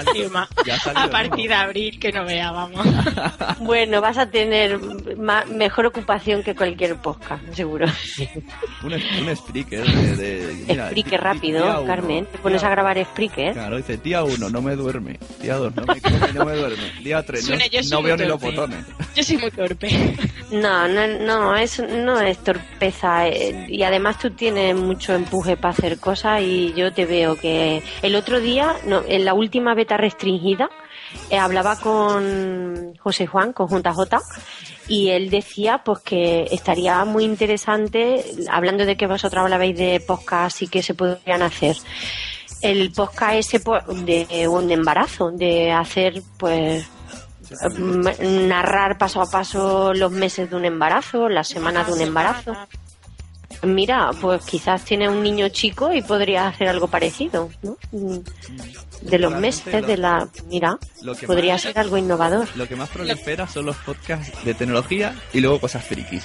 Encima, *laughs* ya salió a partir de abril, que no vea, vamos. *laughs* bueno, vas a tener ma- mejor ocupación que cualquier podcast, seguro. un, un speaker de... de mira, di- rápido, uno, Carmen. Te pones a grabar Spreaker. Claro, dice, día uno, no me duerme. Día dos, no me come, no me duerme. Día tres, no, no veo ni los torpe. botones. Yo soy muy torpe. No, no, no, es, no es torpeza. eh, Y además tú tienes mucho empuje para hacer cosas y yo te veo que el otro día, no, en la última beta restringida, eh, hablaba con José Juan, con Junta J, y él decía pues que estaría muy interesante, hablando de que vosotros hablabais de podcast y que se podrían hacer, el podcast ese po- de un embarazo, de hacer pues narrar paso a paso los meses de un embarazo, las semanas de un embarazo. Mira, pues quizás tiene un niño chico y podría hacer algo parecido, ¿no? Mm, De los meses, de la... Mira, Lo que podría ser algo innovador. Lo que más prolifera son los podcasts de tecnología y luego cosas frikis.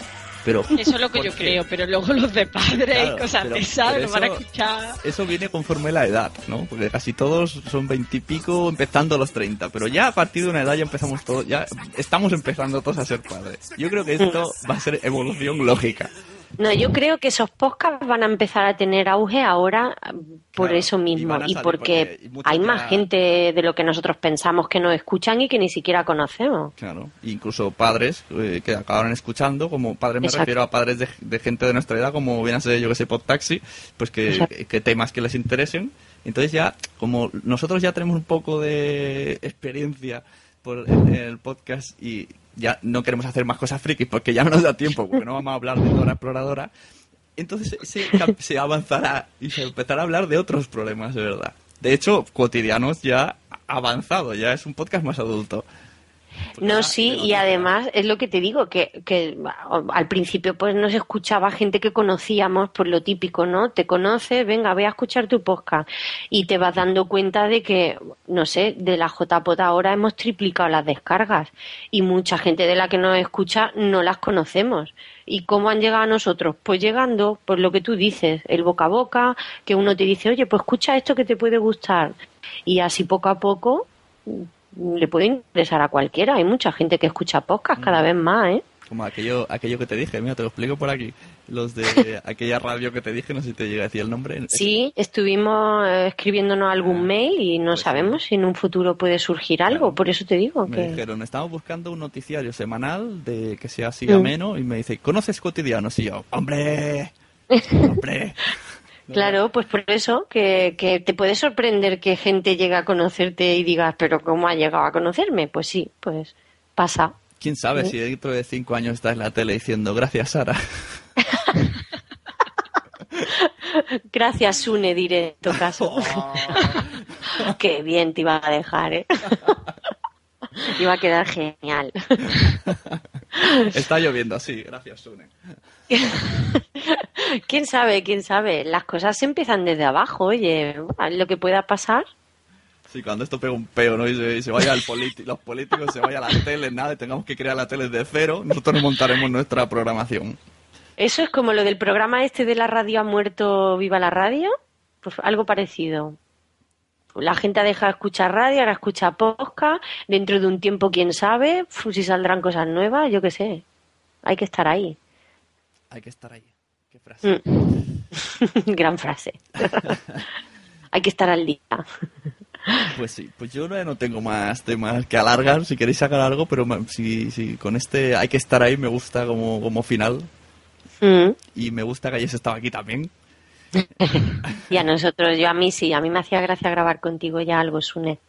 Pero Eso es lo que yo creo, pero luego los de padres Claro, y cosas de esas lo van a escuchar. Eso viene conforme la edad, ¿no? Porque casi todos son veintipico empezando a los 30, pero ya a partir de una edad ya empezamos todos, ya estamos empezando todos a ser padres. Yo creo que esto va a ser evolución lógica. No, yo creo que esos podcasts van a empezar a tener auge ahora eh, por eso mismo y, porque, hay ya- más gente de lo que nosotros pensamos que nos escuchan y que ni siquiera conocemos. Claro, incluso padres eh, que acabaron escuchando, como padres me Exacto. refiero a padres de, de gente de nuestra edad, como viene a ser yo que sé, Podtaxi, pues que, temas que les interesen. Entonces ya, como nosotros ya tenemos un poco de experiencia por en el podcast y ya no queremos hacer más cosas frikis porque ya no nos da tiempo, porque no vamos a hablar de Dora Exploradora, entonces se, se avanzará y se empezará a hablar de otros problemas de verdad. De hecho, Cotidianos ya avanzado, ya es un podcast más adulto. No, sí, y además es lo que te digo, que, que al principio pues nos escuchaba gente que conocíamos por lo típico, ¿no? Te conoces, venga, voy a escuchar tu podcast y te vas dando cuenta de que, no sé, de la JPOT ahora hemos triplicado las descargas y mucha gente de la que nos escucha no las conocemos. ¿Y cómo han llegado a nosotros? Pues llegando, por lo que tú dices, el boca a boca, que uno te dice, oye, pues escucha esto que te puede gustar. Y así poco a poco le puede interesar a cualquiera. Hay mucha gente que escucha podcast cada vez más, ¿eh? Como aquello, aquello que te dije, mira, te lo explico por aquí. Los de *laughs* aquella radio que te dije, no sé si te llega a decir el nombre. Sí, estuvimos eh, escribiéndonos algún mail y no sabemos si en un futuro puede surgir algo. Por eso te digo Me que... dijeron, estamos buscando un noticiario semanal de que sea así Mm. ameno y me dice, ¿conoces cotidianos? Y yo, ¡hombre! *laughs* ¡hombre! Claro, pues por eso que, que te puede sorprender que gente llegue a conocerte y digas, pero ¿cómo ha llegado a conocerme? Pues sí, pues pasa. ¿Quién sabe Sí. si dentro de cinco años estás en la tele diciendo, gracias Sara? *laughs* Gracias, Sune, diré en tu caso. *laughs* Qué bien te iba a dejar, ¿eh? *laughs* iba a quedar genial. Está lloviendo, sí, gracias Sune. *laughs* ¿Quién sabe? ¿Quién sabe? Las cosas se empiezan desde abajo, oye, lo que pueda pasar. Sí, cuando esto pega un peo, ¿no? Y se, y se vaya al politi- los políticos, se vaya a la tele, nada, y tengamos que crear la tele de cero, nosotros nos montaremos nuestra programación. Eso es como lo del programa este de la radio ha muerto, viva la radio, pues algo parecido. La gente ha dejado de escuchar radio, ahora escucha podcast, dentro de un tiempo quién sabe, si saldrán cosas nuevas, yo qué sé. Hay que estar ahí. Hay que estar ahí. Qué frase. Mm. *laughs* Gran frase. *laughs* Hay que estar al día. Pues sí, pues yo no tengo más temas que alargar, si queréis sacar algo, pero si, si con este hay que estar ahí, me gusta como, como final. Mm. Y me gusta que hayas estado aquí también. *laughs* Y a nosotros, yo a mí sí, a mí me hacía gracia grabar contigo ya algo, Sune.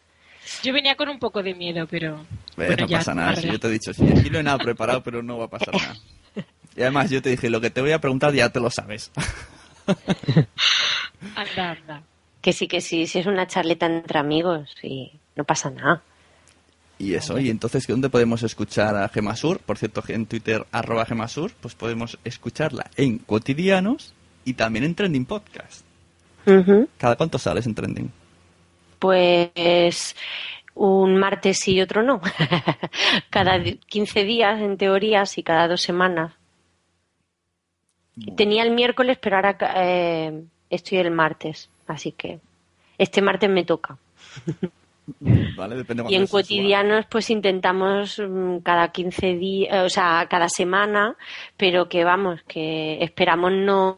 Yo venía con un poco de miedo, pero... Eh, bueno, no ya, pasa nada, si yo te he dicho, sí, aquí no hay nada preparado, pero no va a pasar nada. *laughs* Y además yo te dije, lo que te voy a preguntar ya te lo sabes. *laughs* Anda, anda. Que sí, que sí, si es una charleta entre amigos y no pasa nada. Y eso, y entonces, ¿dónde podemos escuchar a Gemasur? Por cierto, en Twitter, arroba Gemasur, pues podemos escucharla en Cotidianos y también en Trending Podcast. ¿Cada cuánto sales en Trending? Pues un martes sí y otro no. *laughs* cada di- 15 días en teoría, sí, cada dos semanas. Tenía el miércoles, pero ahora eh, estoy el martes, así que este martes me toca. *laughs* ¿Vale? Depende Y en cotidianos pues intentamos mm, cada 15 días, o sea, cada semana, pero que vamos, que esperamos no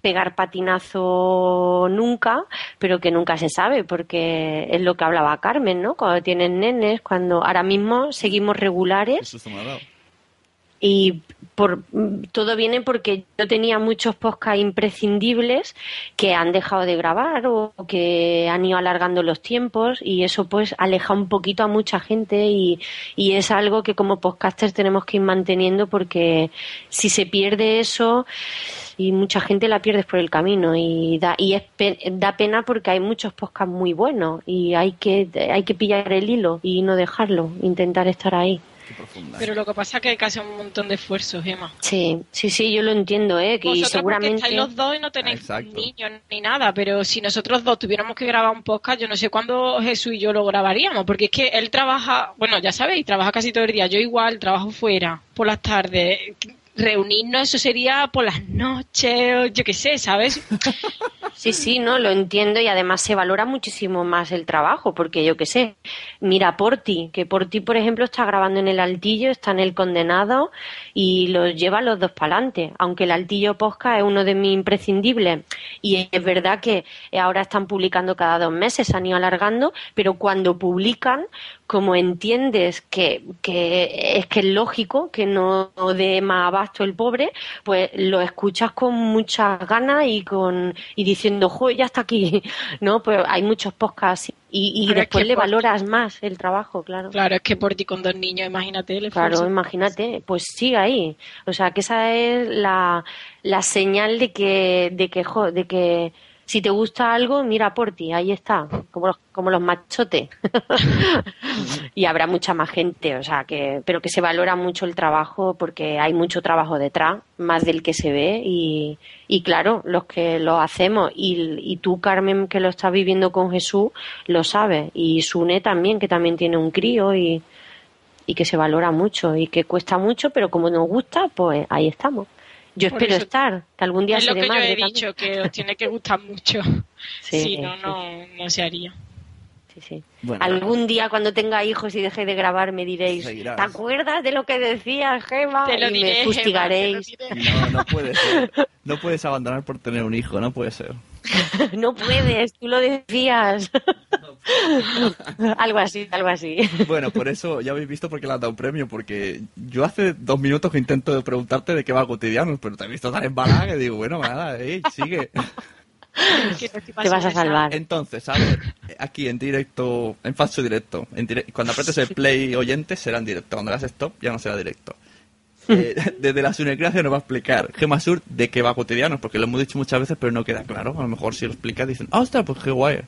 pegar patinazo nunca, pero que nunca se sabe, porque es lo que hablaba Carmen, ¿no? Cuando tienen nenes, cuando ahora mismo seguimos regulares. Qué susto me ha dado. Y por, todo viene porque yo tenía muchos podcasts imprescindibles que han dejado de grabar o que han ido alargando los tiempos y eso pues aleja un poquito a mucha gente y, es algo que como podcasters tenemos que ir manteniendo porque si se pierde eso y mucha gente la pierdes por el camino y da y es pe- da pena porque hay muchos podcasts muy buenos y hay que hay que pillar el hilo y no dejarlo intentar estar ahí Pero lo que pasa es que hay que hacer un montón de esfuerzos, Gemma. sí sí sí yo lo entiendo eh que y Vosotros seguramente estáis los dos y no tenéis niños ni nada, pero si nosotros dos tuviéramos que grabar un podcast, yo no sé cuándo Jesús y yo lo grabaríamos, porque es que él trabaja, bueno, ya sabéis, trabaja casi todo el día, yo igual, trabajo fuera, por las tardes, reunirnos, eso sería por las noches, o yo qué sé, ¿sabes? *laughs* Sí, sí, no, lo entiendo y además se valora muchísimo más el trabajo, porque yo qué sé, mira Porti, que Porti, por ejemplo, está grabando en el Altillo, está en el Condenado y los lleva los dos para adelante, aunque el Altillo Posca es uno de mis imprescindibles y es verdad que ahora están publicando cada dos meses, se han ido alargando, pero cuando publican, como entiendes que, que es que es lógico que no dé más abasto el pobre, pues lo escuchas con muchas ganas y con y diciendo, jo, ya está aquí, *laughs* ¿no? Pues hay muchos podcasts y, y después le por- valoras más el trabajo, claro. Claro, es que por ti con dos niños, imagínate el Claro, imagínate, pues sigue ahí. O sea, que esa es la, la señal de que, de que, jo, de que si te gusta algo, mira por ti, ahí está, como los, como los machotes. *laughs* y habrá mucha más gente, o sea, que, pero que se valora mucho el trabajo porque hay mucho trabajo detrás, más del que se ve y, y claro, los que lo hacemos y, y tú, Carmen, que lo estás viviendo con Jesús, lo sabes y Sune también, que también tiene un crío y, y que se valora mucho y que cuesta mucho, pero como nos gusta, pues ahí estamos. Yo Por espero eso- estar, que algún día es lo que yo he también. dicho, que os tiene que gustar mucho. *laughs* Sí, si no, sí. no, no se haría. Sí, sí. Bueno. Algún día cuando tenga hijos y deje de grabar me diréis, Seguirás. ¿te acuerdas de lo que decías, Gema? Te lo y diré, me Gema, fustigaréis. No, no puede ser. No puedes abandonar por tener un hijo, no puede ser. *laughs* no puedes, tú lo decías. *laughs* algo así, algo así. Bueno, por eso ya habéis visto por qué le han dado un premio, porque yo hace dos minutos que intento preguntarte de qué va cotidiano, pero te he visto tan embalada que digo, bueno, nada, sigue. Te vas a salvar. Entonces, a ver, aquí en directo, en falso directo, en cuando apretes el play oyente será en directo, cuando le das stop ya no será directo. Eh, *laughs* desde la Sunecracia nos va a explicar Gema Sur de qué va cotidianos, porque lo hemos dicho muchas veces, pero no queda claro. A lo mejor si lo explicas dicen, ah, ostras, pues qué guay.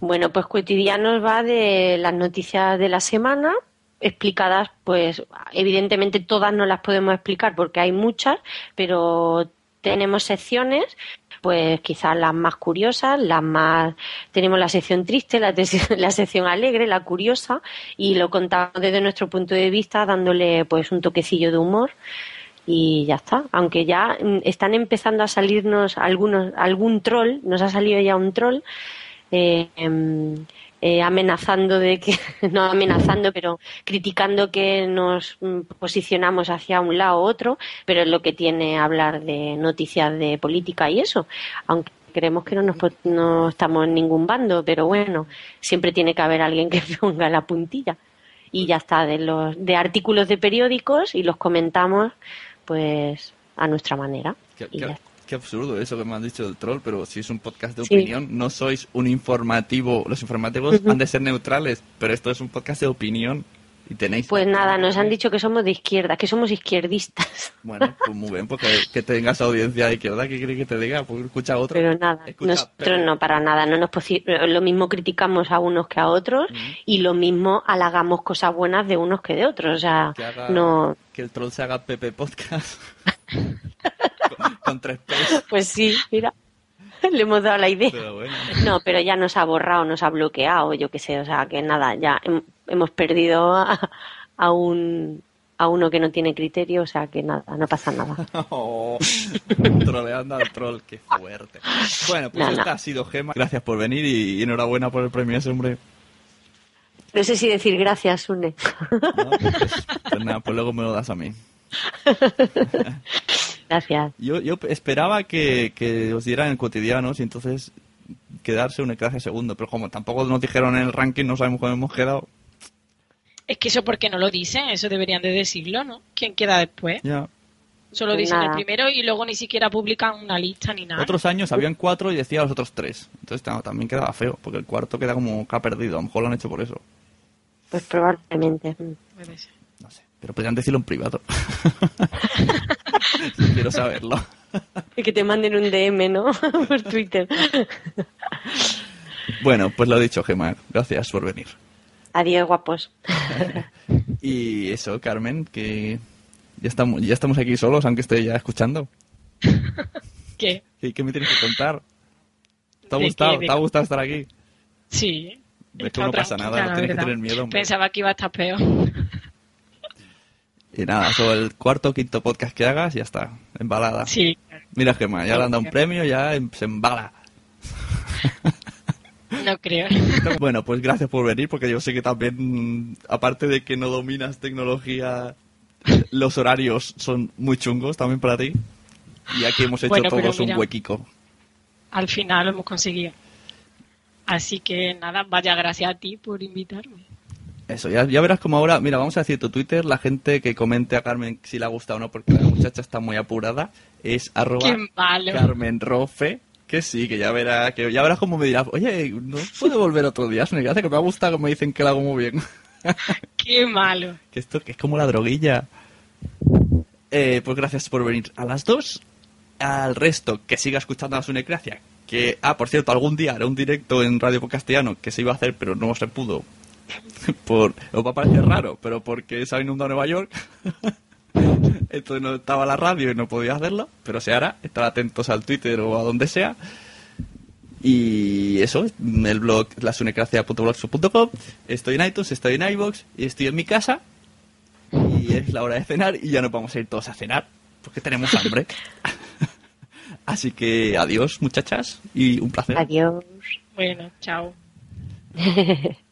Bueno, pues cotidianos va de las noticias de la semana, explicadas, pues evidentemente todas no las podemos explicar porque hay muchas, pero tenemos secciones, pues quizás las más curiosas, las más... Tenemos la sección triste, la, *laughs* la sección alegre, la curiosa, y lo contamos desde nuestro punto de vista, dándole pues un toquecillo de humor y ya está. Aunque ya mm, están empezando a salirnos algunos, algún troll, nos ha salido ya un troll eh, em, eh, amenazando de que, *laughs* no amenazando, pero criticando que nos mm, posicionamos hacia un lado u otro, pero es lo que tiene hablar de noticias de política y eso, aunque creemos que no nos no estamos en ningún bando, pero bueno, siempre tiene que haber alguien que *laughs* ponga la puntilla. Y ya está, de los de artículos de periódicos y los comentamos pues a nuestra manera. Qué, Y qué- absurdo eso que me han dicho del troll, pero si es un podcast de Sí. opinión, no sois un informativo. Los informativos han de ser neutrales, pero esto es un podcast de opinión y tenéis. Pues nada, nos han dicho que somos de izquierda, que somos izquierdistas. *laughs* Bueno, pues muy bien, porque que tengas audiencia de izquierda, ¿qué quiere que te diga? Pues escucha a otro. Pero nada, Escucha, nosotros no, para nada. No nos lo mismo criticamos a unos que a otros y lo mismo halagamos cosas buenas de unos que de otros. O sea, que haga- no. que el troll se haga Pepe Podcast. *laughs* con, con tres P's. Pues sí, mira. *laughs* Le hemos dado la idea. Pero bueno. No, pero ya nos ha borrado, nos ha bloqueado, yo qué sé. O sea, que nada, ya hem- hemos perdido a, a un a uno que no tiene criterio, o sea que nada, no pasa nada. *laughs* Oh, troleando al troll, qué fuerte. Bueno, pues No, esta no. ha sido Gema. Gracias por venir y, y enhorabuena por el premio ese, hombre. No sé si decir gracias, Une. Pues nada, pues luego me lo das a mí. *laughs* Gracias. Yo, yo esperaba que, que os dieran el cotidianos y entonces quedarse un clase segundo, pero como tampoco nos dijeron en el ranking, no sabemos cómo hemos quedado. Es que eso porque no lo dicen, eso deberían de decirlo, ¿no? ¿Quién queda después? Ya. Solo Pues dicen el nada. primero y luego ni siquiera publican una lista ni nada. Otros años habían cuatro y decía los otros tres. Entonces no, también quedaba feo, porque el cuarto queda como que ha perdido. A lo mejor lo han hecho por eso. Pues probablemente. Pero podrían decirlo en privado. *laughs* Quiero saberlo. Y que te manden un DM, ¿no? *laughs* Por Twitter. Bueno, pues lo dicho, Gemma. Gracias por venir. Adiós, guapos. *laughs* Y eso, Carmen, que ya estamos, ya estamos aquí solos, aunque esté ya escuchando. *laughs* ¿Qué? ¿Qué, qué me tienes que contar? ¿Te ha ¿De gustado? ¿Te ha gustado estar aquí? Sí. Es que no pasa nada, no tienes que tener miedo, hombre. Pensaba que iba a estar peor. Y nada, sobre el cuarto o quinto podcast que hagas, ya está, embalada. Sí. Mira, Gemma, ya le han dado un premio, ya em- se embala. *laughs* No creo. *laughs* Bueno, pues gracias por venir, porque yo sé que también, mm, aparte de que no dominas tecnología, los horarios son muy chungos también para ti. Y aquí hemos hecho Bueno, todos un huequico. Al final lo hemos conseguido. Así que nada, vaya gracias a ti por invitarme. Eso, ya, ya verás como ahora, mira, vamos a decir tu Twitter, la gente que comente a Carmen si le ha gustado o no, porque la muchacha está muy apurada, es arroba. Carmen Rofe, que sí, que ya verás, que ya verás como me dirá, oye, ¿no puedo volver otro día? Es una gracia que me ha gustado que me dicen que lo hago muy bien. *laughs* Qué malo. que esto que es como la droguilla. Eh, pues gracias por venir a las dos. Al resto, que siga escuchando a Sunecracia. Que, ah, por cierto, algún día haré un directo en Radio Castellano que se iba a hacer, pero no se pudo. *laughs* por, os va a parecer raro, pero porque se ha inundado Nueva York. *laughs* *laughs* Entonces no estaba la radio y no podía hacerlo, pero se hará. Estar atentos al Twitter o a donde sea. Y eso, el blog lasunecracia.blogspot.com. Estoy en iTunes, estoy en iVoox y estoy en mi casa. Y es la hora de cenar y ya nos vamos a ir todos a cenar porque tenemos hambre. *laughs* Así que adiós, muchachas, y un placer. Adiós. Bueno, chao. *laughs*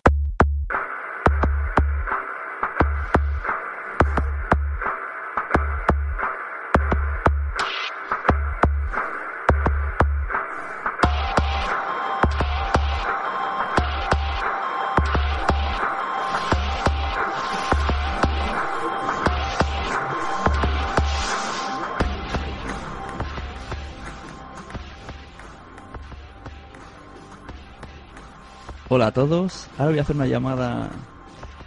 Hola a todos. Ahora voy a hacer una llamada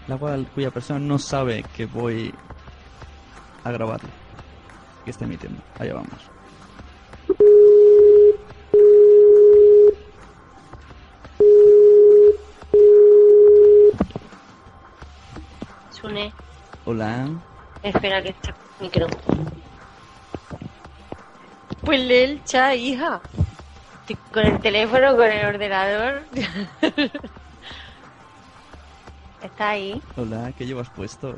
la cual cuya persona no sabe que voy a grabarlo. Que está emitiendo. Allá vamos. Sune, Hola. espera que está el micro. Pues lee el chat, hija. Con el teléfono, con el ordenador. *laughs* ¿Está ahí? Hola, ¿qué llevas puesto?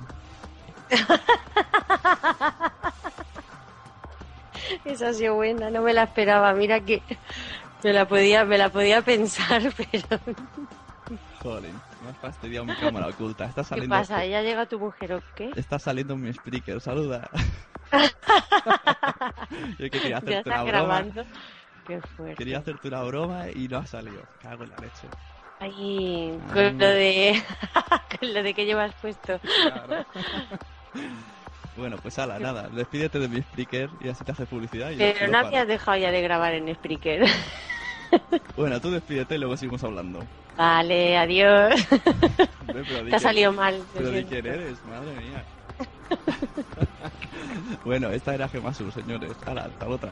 *laughs* Esa ha sido buena, no me la esperaba. Mira que me la podía, me la podía pensar, *laughs* pero Joder, me has fastidiado mi cámara oculta. Está ¿qué pasa? ¿Ya llega tu mujer o qué? Está saliendo mi speaker, saluda. *laughs* Yo que quería Ya hacerte está una broma. grabando. Qué fuerte. Quería hacerte una broma y no ha salido. Cago en la leche. Ah. con lo de *laughs* con lo de que llevas puesto. Claro. *laughs* Bueno, pues ala, nada, despídete de mi speaker y así te hace publicidad. y Pero no habías dejado ya de grabar en Spreaker. *laughs* Bueno, tú despídete y luego seguimos hablando. Vale, adiós. Pero Te ha salido mal. Pero di quién eres, madre mía. bueno, esta era Gemasu, señores. Ala, hasta otra.